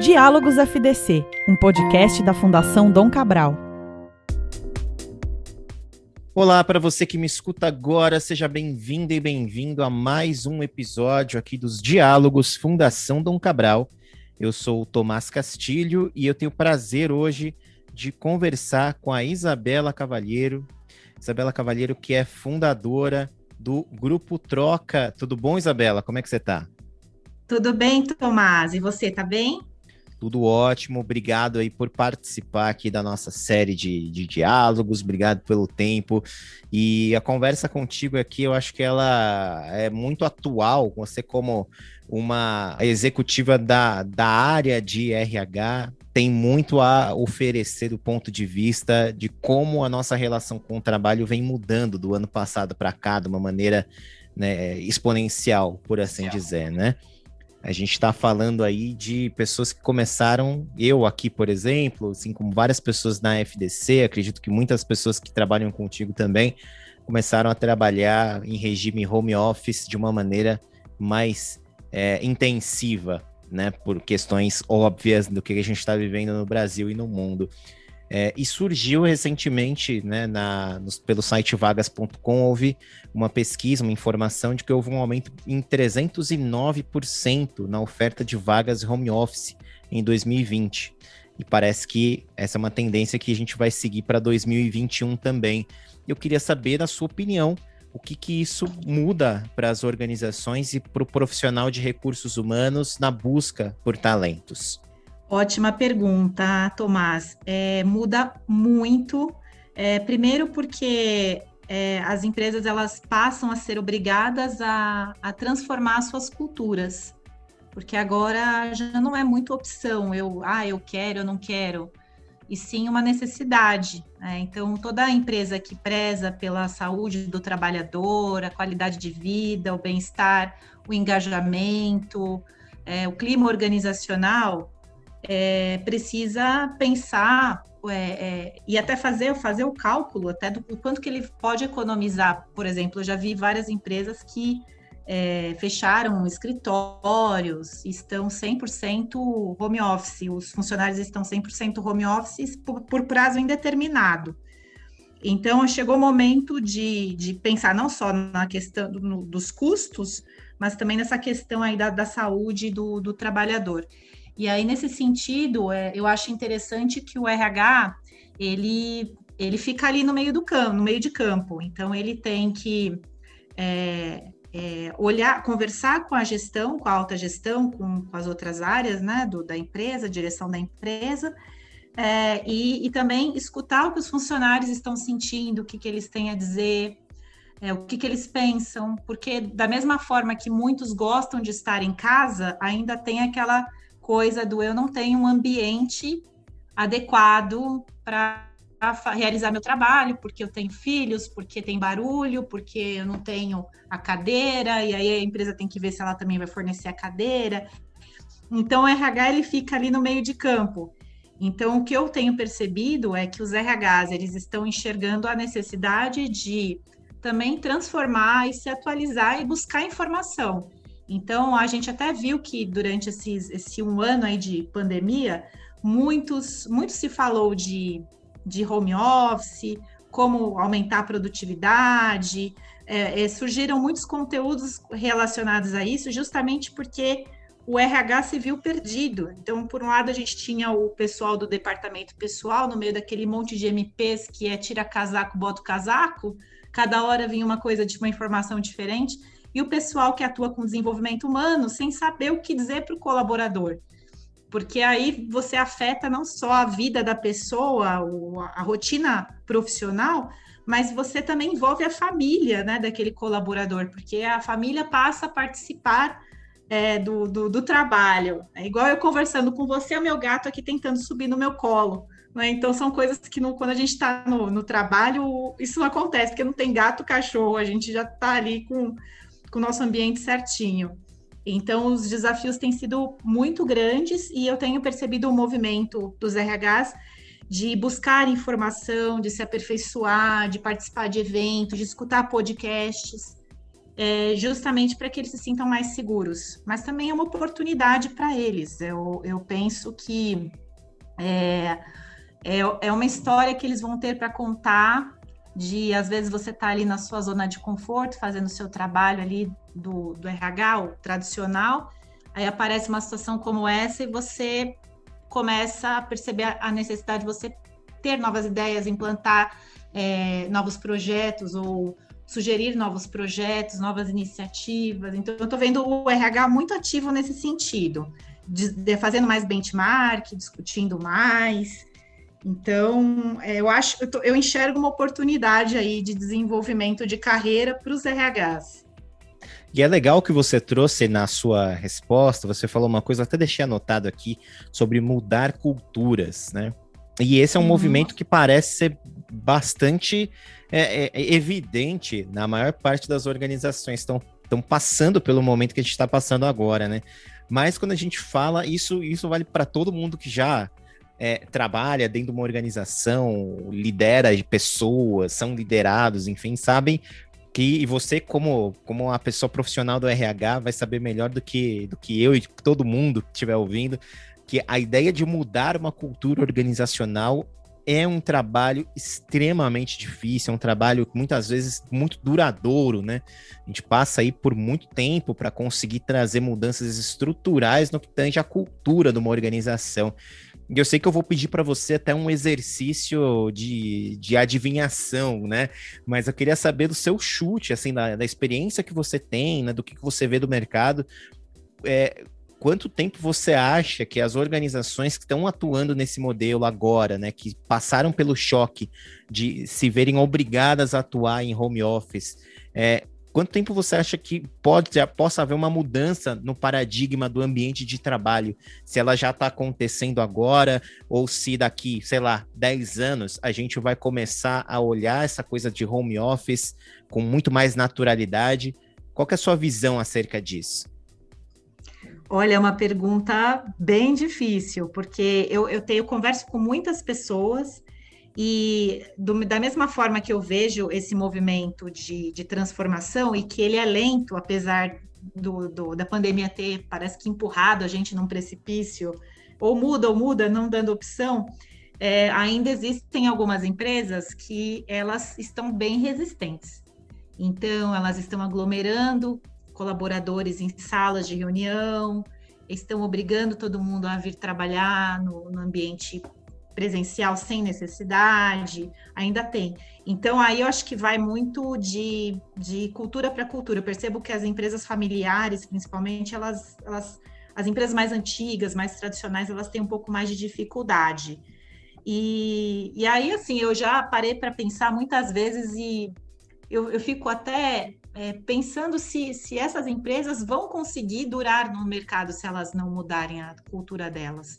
Diálogos FDC, um podcast da Fundação Dom Cabral. Olá para você que me escuta agora, seja bem-vindo e bem-vindo a mais um episódio aqui dos Diálogos Fundação Dom Cabral. Eu sou o Tomás Castilho e eu tenho o prazer hoje de conversar com a Isabela Cavalheiro. Isabela Cavalheiro, que é fundadora do Grupo Troca. Tudo bom, Isabela? Como é que você está? Tudo bem, Tomás. E você, tá bem? Tudo ótimo, obrigado aí por participar aqui da nossa série de, de diálogos, obrigado pelo tempo. E a conversa contigo aqui, eu acho que ela é muito atual, você como uma executiva da, da área de RH, tem muito a oferecer do ponto de vista de como a nossa relação com o trabalho vem mudando do ano passado para cá, de uma maneira né, exponencial, por assim dizer, né? A gente está falando aí de pessoas que começaram, eu aqui, por exemplo, assim como várias pessoas na FDC, acredito que muitas pessoas que trabalham contigo também começaram a trabalhar em regime home office de uma maneira mais é, intensiva, né? Por questões óbvias do que a gente está vivendo no Brasil e no mundo. É, e surgiu recentemente, né, na, no, pelo site vagas.com, houve uma pesquisa, uma informação de que houve um aumento em 309% na oferta de vagas home office em 2020. E parece que essa é uma tendência que a gente vai seguir para 2021 também. Eu queria saber, na sua opinião, o que, que isso muda para as organizações e para o profissional de recursos humanos na busca por talentos. Ótima pergunta, Tomás. É, muda muito. É, primeiro porque é, as empresas elas passam a ser obrigadas a, a transformar suas culturas, porque agora já não é muito opção. Eu, ah, eu quero, eu não quero, e sim uma necessidade. Né? Então, toda empresa que preza pela saúde do trabalhador, a qualidade de vida, o bem-estar, o engajamento, é, o clima organizacional, é, precisa pensar é, é, e até fazer, fazer o cálculo até do quanto que ele pode economizar. Por exemplo, eu já vi várias empresas que é, fecharam escritórios, estão 100% home office, os funcionários estão 100% home office por, por, prazo indeterminado. Então, chegou o momento de, de pensar não só na questão do, no, dos custos, mas também nessa questão aí da, da saúde do, do trabalhador. E aí, nesse sentido, é, eu acho interessante que o RH, ele, ele fica ali no meio do campo, no meio de campo. Então, ele tem que é, é, olhar, conversar com a gestão, com a alta gestão, com, com as outras áreas né, do, da empresa, direção da empresa, é, e, e, também escutar o que os funcionários estão sentindo, o que, que eles têm a dizer, é, o que, que eles pensam, porque da mesma forma que muitos gostam de estar em casa, ainda tem aquela coisa do eu não tenho um ambiente adequado para realizar meu trabalho, porque eu tenho filhos, porque tem barulho, porque eu não tenho a cadeira, e aí a empresa tem que ver se ela também vai fornecer a cadeira. Então, o RH ele fica ali no meio de campo. Então, o que eu tenho percebido é que os RHs eles estão enxergando a necessidade de também transformar e se atualizar e buscar informação. Então, a gente até viu que durante esses, esse um ano aí de pandemia, muitos, muito se falou de, de home office, como aumentar a produtividade, é, é, surgiram muitos conteúdos relacionados a isso, justamente porque o RH se viu perdido. Então, por um lado, a gente tinha o pessoal do departamento pessoal, no meio daquele monte de MPs que é tira casaco, bota o casaco, cada hora vinha uma coisa de uma informação diferente e o pessoal que atua com desenvolvimento humano sem saber o que dizer para o colaborador. Porque aí você afeta não só a vida da pessoa, a rotina profissional, mas você também envolve a família né, daquele colaborador, porque a família passa a participar é, do, do, do, trabalho. É igual eu conversando com você, o meu gato aqui tentando subir no meu colo. Né? Então, são coisas que no, quando a gente está no, no, trabalho, isso não acontece, porque não tem gato, cachorro, a gente já está ali com com o nosso ambiente certinho. Então, os desafios têm sido muito grandes e eu tenho percebido o movimento dos RHs de buscar informação, de se aperfeiçoar, de participar de eventos, de escutar podcasts. é, justamente para que eles se sintam mais seguros. Mas também é uma oportunidade para eles. Eu, eu penso que é, é, é uma história que eles vão ter para contar de às vezes você está ali na sua zona de conforto, fazendo o seu trabalho ali do, do RH, o tradicional, aí aparece uma situação como essa e você começa a perceber a necessidade de você ter novas ideias, implantar é, novos projetos ou sugerir novos projetos, novas iniciativas. Então, eu estou vendo o RH muito ativo nesse sentido, de, de, fazendo mais benchmark, discutindo mais. Então, é, eu acho, eu, tô, eu enxergo uma oportunidade aí de desenvolvimento de carreira para os RHs. E é legal que você trouxe na sua resposta, você falou uma coisa, até deixei anotado aqui, sobre mudar culturas, né? E esse é um uhum. movimento que parece ser bastante é, é, é evidente na maior parte das organizações. Estão estão passando pelo momento que a gente está passando agora, né? Mas quando a gente fala, isso, isso vale para todo mundo que já é, trabalha dentro de uma organização, lidera pessoas, são liderados, enfim, sabem que e você como como uma pessoa profissional do RH vai saber melhor do que do que eu e todo mundo que estiver ouvindo que a ideia de mudar uma cultura organizacional é um trabalho extremamente difícil, é um trabalho muitas vezes muito duradouro, né? A gente passa aí por muito tempo para conseguir trazer mudanças estruturais no que tange a cultura de uma organização. E eu sei que eu vou pedir para você até um exercício de, de adivinhação, né? Mas eu queria saber do seu chute, assim, da, da experiência que você tem, né? Do que, que você vê do mercado. É, quanto tempo você acha que as organizações que estão atuando nesse modelo agora, né, que passaram pelo choque de se verem obrigadas a atuar em home office, é, quanto tempo você acha que pode possa haver uma mudança no paradigma do ambiente de trabalho? Se ela já está acontecendo agora, ou se daqui, sei lá, 10 anos a gente vai começar a olhar essa coisa de home office com muito mais naturalidade? Qual é a sua visão acerca disso? Olha, é uma pergunta bem difícil, porque eu, eu tenho converso com muitas pessoas e do, da mesma forma que eu vejo esse movimento de, de transformação e que ele é lento, apesar do, do, da pandemia ter, parece que empurrado a gente num precipício, ou muda ou muda, não dando opção, é, ainda existem algumas empresas que elas estão bem resistentes. Então, elas estão aglomerando colaboradores em salas de reunião, estão obrigando todo mundo a vir trabalhar no, no ambiente presencial sem necessidade, ainda tem. Então, aí eu acho que vai muito de, de cultura para cultura. Eu percebo que as empresas familiares, principalmente, elas, elas, as empresas mais antigas, mais tradicionais, elas têm um pouco mais de dificuldade. E, e aí, assim, eu já parei para pensar muitas vezes e eu, eu fico até é, pensando se, se essas empresas vão conseguir durar no mercado se elas não mudarem a cultura delas.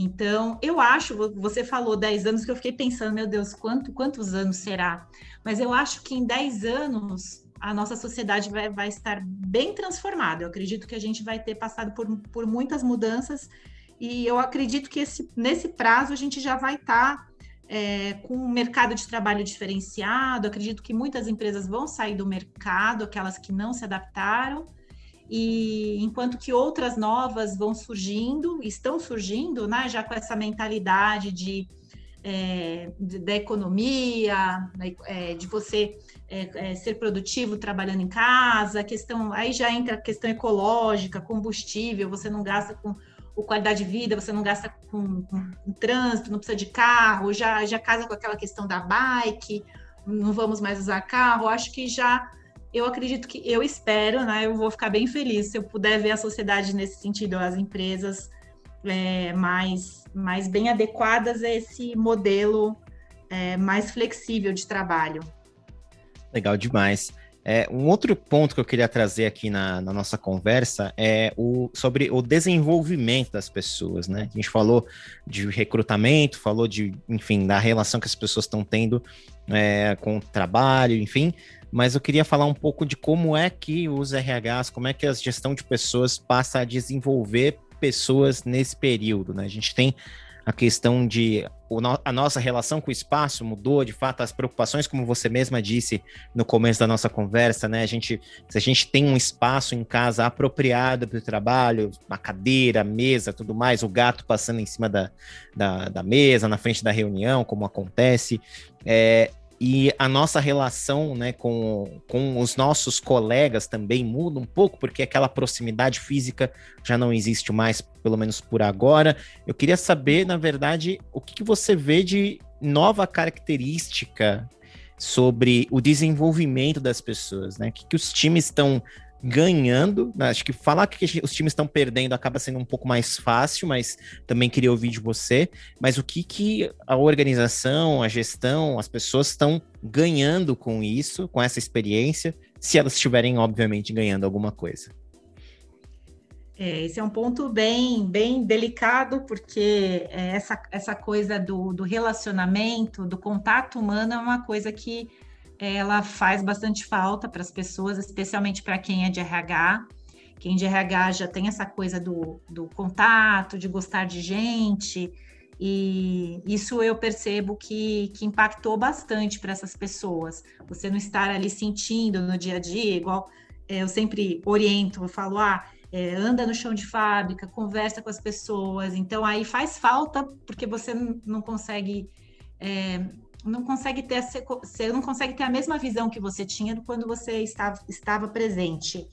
Então, eu acho, você falou 10 anos, que eu fiquei pensando, meu Deus, quanto, quantos anos será? Mas eu acho que em 10 anos a nossa sociedade vai, vai estar bem transformada. Eu acredito que a gente vai ter passado por, por muitas mudanças e eu acredito que esse, nesse prazo a gente já vai estar tá é, com um mercado de trabalho diferenciado. Acredito que muitas empresas vão sair do mercado, aquelas que não se adaptaram, e enquanto que outras novas vão surgindo, estão surgindo, né, já com essa mentalidade de, é, da economia, é, de você é, é, ser produtivo trabalhando em casa, questão aí já entra a questão ecológica, combustível, você não gasta com o qualidade de vida, você não gasta com, com, com, trânsito, não precisa de carro, já, já casa com aquela questão da bike, não vamos mais usar carro. Acho que já, eu acredito que, eu espero, né? Eu vou ficar bem feliz se eu puder ver a sociedade nesse sentido, as empresas é, mais, mais bem adequadas a esse modelo é, mais flexível de trabalho. Legal demais. É, um outro ponto que eu queria trazer aqui na, na, nossa conversa é o, sobre o desenvolvimento das pessoas, né? A gente falou de recrutamento, falou de, enfim, da relação que as pessoas estão tendo é, com o trabalho, enfim, mas eu queria falar um pouco de como é que os RHs, como é que a gestão de pessoas passa a desenvolver pessoas nesse período, né? A gente tem a questão de a nossa relação com o espaço mudou, de fato, as preocupações, como você mesma disse no começo da nossa conversa, né? A gente, se a gente tem um espaço em casa apropriado para o trabalho, uma cadeira, mesa, tudo mais, o gato passando em cima da, da, da mesa, na frente da reunião, como acontece, é, e a nossa relação né, com, com os nossos colegas também muda um pouco, porque aquela proximidade física já não existe mais, pelo menos por agora. Eu queria saber, na verdade, o que, que você vê de nova característica sobre o desenvolvimento das pessoas, né? O que, que os times estão ganhando. Né? Acho que falar que os times estão perdendo acaba sendo um pouco mais fácil, mas também queria ouvir de você. Mas o que, que a organização, a gestão, as pessoas estão ganhando com isso, com essa experiência, se elas estiverem, obviamente, ganhando alguma coisa? É, esse é um ponto bem, bem delicado, porque é, essa, essa coisa do, do relacionamento, do contato humano, é uma coisa que ela faz bastante falta para as pessoas, especialmente para quem é de RH. Quem de RH já tem essa coisa do, do contato, de gostar de gente, e isso eu percebo que, que impactou bastante para essas pessoas. Você não estar ali sentindo no dia a dia, igual é, eu sempre oriento, eu falo, ah, é, anda no chão de fábrica, conversa com as pessoas. Então aí faz falta porque você não consegue é, não consegue ter você não consegue ter a mesma visão que você tinha quando você estava, estava presente.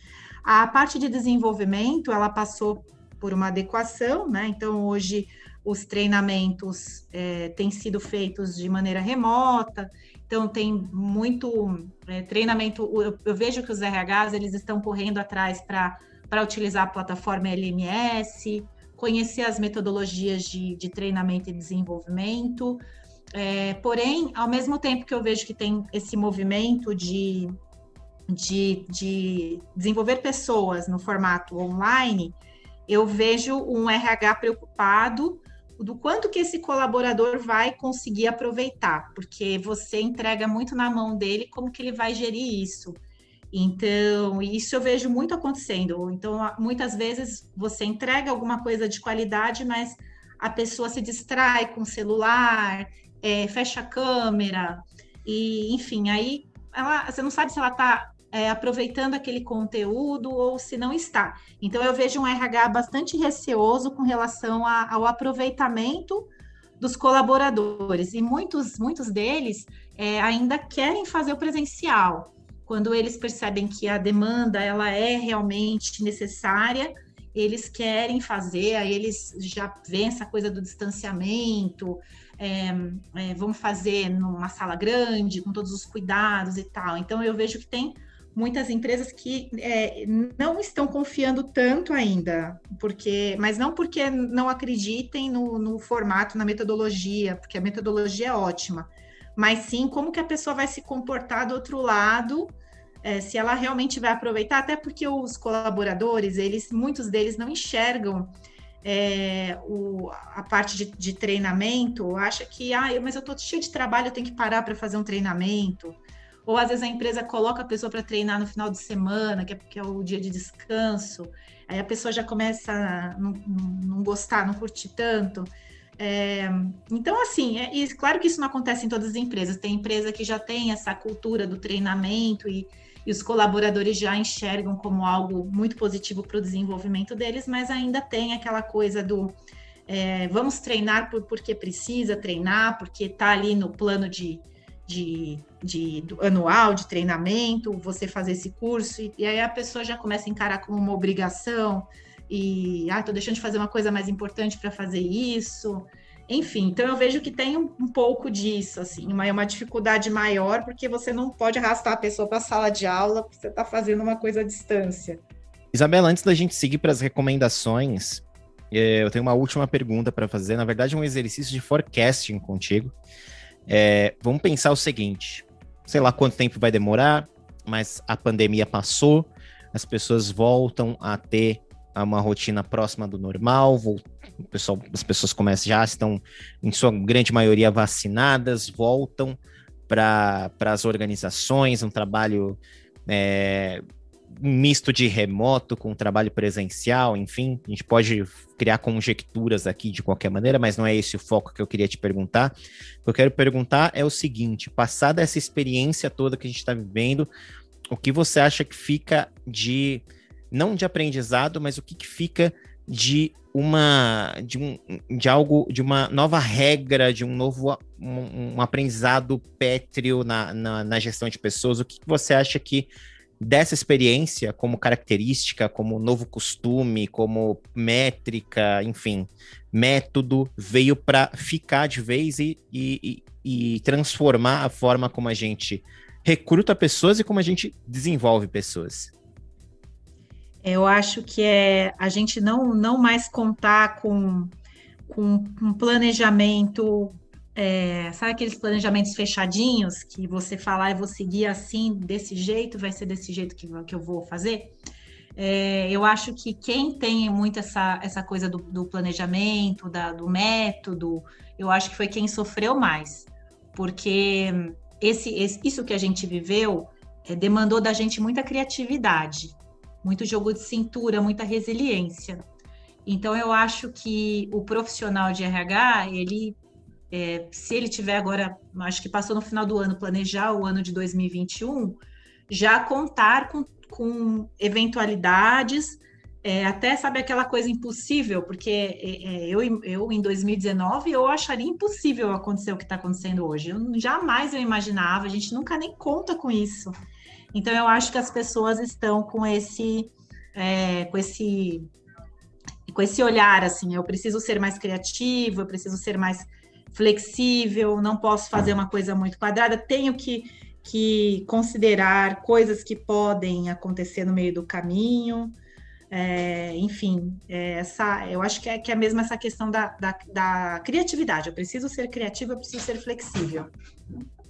A parte de desenvolvimento, ela passou por uma adequação, né? Então, hoje, os treinamentos é, têm sido feitos de maneira remota, então tem muito é, treinamento. Eu, eu, vejo que os RHs eles estão correndo atrás para utilizar a plataforma LMS, conhecer as metodologias de, de treinamento e desenvolvimento. É, porém, ao mesmo tempo que eu vejo que tem esse movimento de, de, de desenvolver pessoas no formato online, eu vejo um RH preocupado do quanto que esse colaborador vai conseguir aproveitar, porque você entrega muito na mão dele como que ele vai gerir isso. Então, isso eu vejo muito acontecendo. Então, muitas vezes você entrega alguma coisa de qualidade, mas a pessoa se distrai com o celular, é, fecha a câmera, e enfim, aí ela, você não sabe se ela está é, aproveitando aquele conteúdo ou se não está. Então eu vejo um RH bastante receoso com relação a, ao aproveitamento dos colaboradores e muitos muitos deles é, ainda querem fazer o presencial quando eles percebem que a demanda ela é realmente necessária eles querem fazer aí eles já veem essa coisa do distanciamento é, é, vamos fazer numa sala grande, com todos os cuidados e tal. Então, eu vejo que tem muitas empresas que é, não estão confiando tanto ainda, porque, mas não porque não acreditem no, no, formato, na metodologia, porque a metodologia é ótima, mas sim como que a pessoa vai se comportar do outro lado, é, se ela realmente vai aproveitar, até porque os colaboradores, eles, muitos deles não enxergam é, o, a parte de, de, treinamento, acha que, ah, eu, mas eu estou cheio de trabalho, eu tenho que parar para fazer um treinamento. Ou às vezes a empresa coloca a pessoa para treinar no final de semana, que é, que é o dia de descanso, aí a pessoa já começa a não, não gostar, não curtir tanto. É, então, assim, é, e claro que isso não acontece em todas as empresas. Tem empresa que já tem essa cultura do treinamento e, e os colaboradores já enxergam como algo muito positivo para o desenvolvimento deles, mas ainda tem aquela coisa do é, vamos treinar por, porque precisa treinar, porque está ali no plano de, de, de anual de treinamento, você fazer esse curso, e, e, aí a pessoa já começa a encarar como uma obrigação, e ah, estou deixando de fazer uma coisa mais importante para fazer isso. Enfim, então eu vejo que tem um, um pouco disso, assim, uma, uma dificuldade maior, porque você não pode arrastar a pessoa para a sala de aula, porque você está fazendo uma coisa à distância. Isabela, antes da gente seguir para as recomendações, é, eu tenho uma última pergunta para fazer. Na verdade, um exercício de forecasting contigo. É, vamos pensar o seguinte: sei lá quanto tempo vai demorar, mas a pandemia passou, as pessoas voltam a ter uma rotina próxima do normal, o pessoal, as pessoas começam já estão em sua grande maioria vacinadas, voltam para as organizações, um trabalho é, misto de remoto com trabalho presencial, enfim, a gente pode criar conjecturas aqui de qualquer maneira, mas não é esse o foco que eu queria te perguntar. O que eu quero perguntar é o seguinte: passada essa experiência toda que a gente está vivendo, o que você acha que fica de não de aprendizado, mas o que, que fica de uma de, um, de algo de uma nova regra de um novo um, um aprendizado pétreo na, na, na, gestão de pessoas? O que, que você acha que dessa experiência como característica como novo costume como métrica enfim método veio para ficar de vez e, e, e transformar a forma como a gente recruta pessoas e como a gente desenvolve pessoas eu acho que é a gente não, não mais contar com, com um planejamento, é, sabe aqueles planejamentos fechadinhos que você falar, ah, eu vou seguir assim, desse jeito, vai ser desse jeito que, que eu vou fazer? É, eu acho que quem tem muito essa, essa coisa do, do planejamento, da, do método, eu acho que foi quem sofreu mais, porque esse, esse isso que a gente viveu é, demandou da gente muita criatividade muito jogo de cintura, muita resiliência. Então, eu acho que o profissional de RH, ele, é, se ele tiver agora, acho que passou no final do ano, planejar o ano de 2021, já contar com, com eventualidades, é, até sabe aquela coisa impossível, porque é, é eu, eu em 2019 eu acharia impossível acontecer o que está acontecendo hoje. Eu jamais eu imaginava, a gente nunca nem conta com isso. Então eu acho que as pessoas estão com esse é, com esse com esse olhar assim, eu preciso ser mais criativo, eu preciso ser mais flexível, não posso fazer uma coisa muito quadrada, tenho que, que considerar coisas que podem acontecer no meio do caminho. É, enfim, é, essa, eu acho que é, que é mesmo essa questão da, da, da criatividade. Eu preciso ser criativo, eu preciso ser flexível.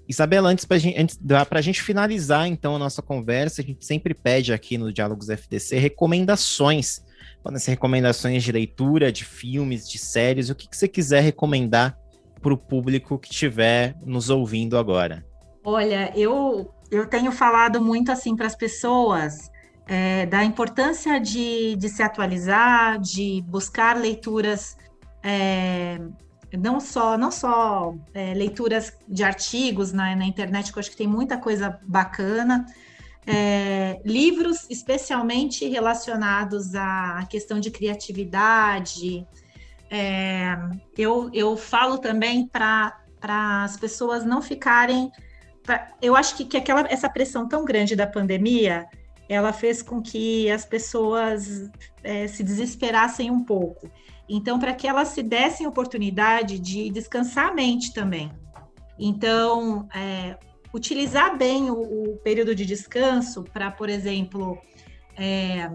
Isabela, antes para gente, a gente finalizar então a nossa conversa, a gente sempre pede aqui no Diálogos FDC recomendações. Podem ser recomendações de leitura, de filmes, de séries, o que, que você quiser recomendar para o público que estiver nos ouvindo agora. Olha, eu, eu tenho falado muito assim para as pessoas é, da importância de, de se atualizar, de buscar leituras é, não só não só é, leituras de artigos na, na, internet, que eu acho que tem muita coisa bacana, é, livros especialmente relacionados à questão de criatividade. É, eu, eu falo também para as pessoas não ficarem. Pra, eu acho que, que aquela, essa pressão tão grande da pandemia ela fez com que as pessoas é, se desesperassem um pouco. Então, para que elas se dessem oportunidade de descansar a mente também. Então, é, utilizar bem o, o, período de descanso para, por exemplo, é,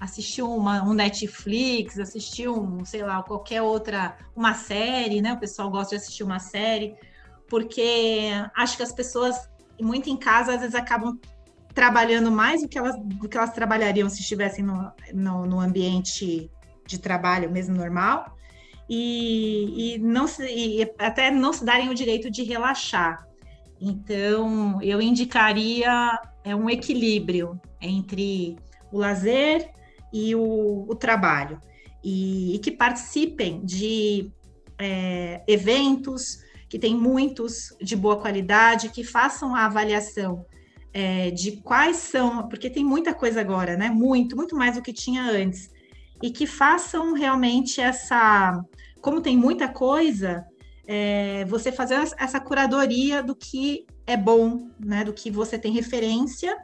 assistir uma, um Netflix, assistir um, sei lá, qualquer outra, uma série, né? O pessoal gosta de assistir uma série, porque acho que as pessoas, muito em casa, às vezes acabam trabalhando mais do que elas, do que elas trabalhariam se estivessem no, no, no ambiente de trabalho mesmo normal, e, e não se, e até não se darem o direito de relaxar. Então, eu indicaria é um equilíbrio entre o lazer e o, o trabalho, e, e, que participem de é, eventos, que tem muitos de boa qualidade, que façam a avaliação é, de quais são, porque tem muita coisa agora, né? Muito, muito mais do que tinha antes e que façam realmente essa. Como tem muita coisa, é, você fazer essa curadoria do que é bom, né? Do que você tem referência,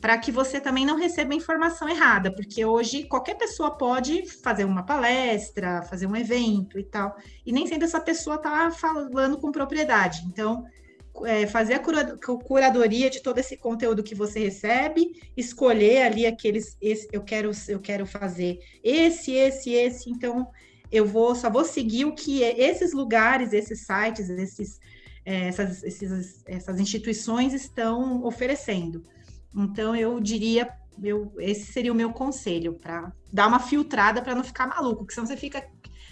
para que você também não receba informação errada, porque hoje qualquer pessoa pode fazer uma palestra, fazer um evento e tal, e nem sempre essa pessoa está falando com propriedade. Então, é, fazer a cura, curadoria de todo esse conteúdo que você recebe, escolher ali aqueles, esse, eu quero, eu quero fazer esse, esse, esse, então eu vou só vou seguir o que é, esses lugares, esses sites, esses, é, essas, esses, essas instituições estão oferecendo. Então eu diria, esse seria o meu conselho para dar uma filtrada para não ficar maluco, porque senão você fica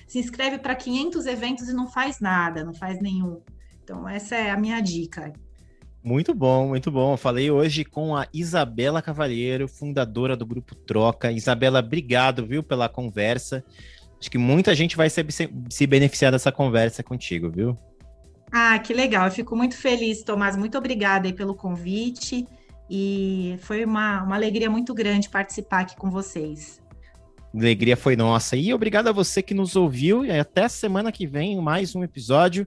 se inscreve para 500 eventos e não faz nada, não faz nenhum então, essa é a minha dica. Muito bom, muito bom. Eu falei hoje com a Isabela Cavalheiro, fundadora do Grupo Troca. Isabela, obrigado, viu, pela conversa. Acho que muita gente vai se, se beneficiar dessa conversa contigo, viu? Ah, que legal. Eu fico muito feliz, Tomás. Muito obrigada aí pelo convite. E foi uma, uma alegria muito grande participar aqui com vocês. Alegria foi nossa. E obrigado a você que nos ouviu. E até semana que vem, mais um episódio.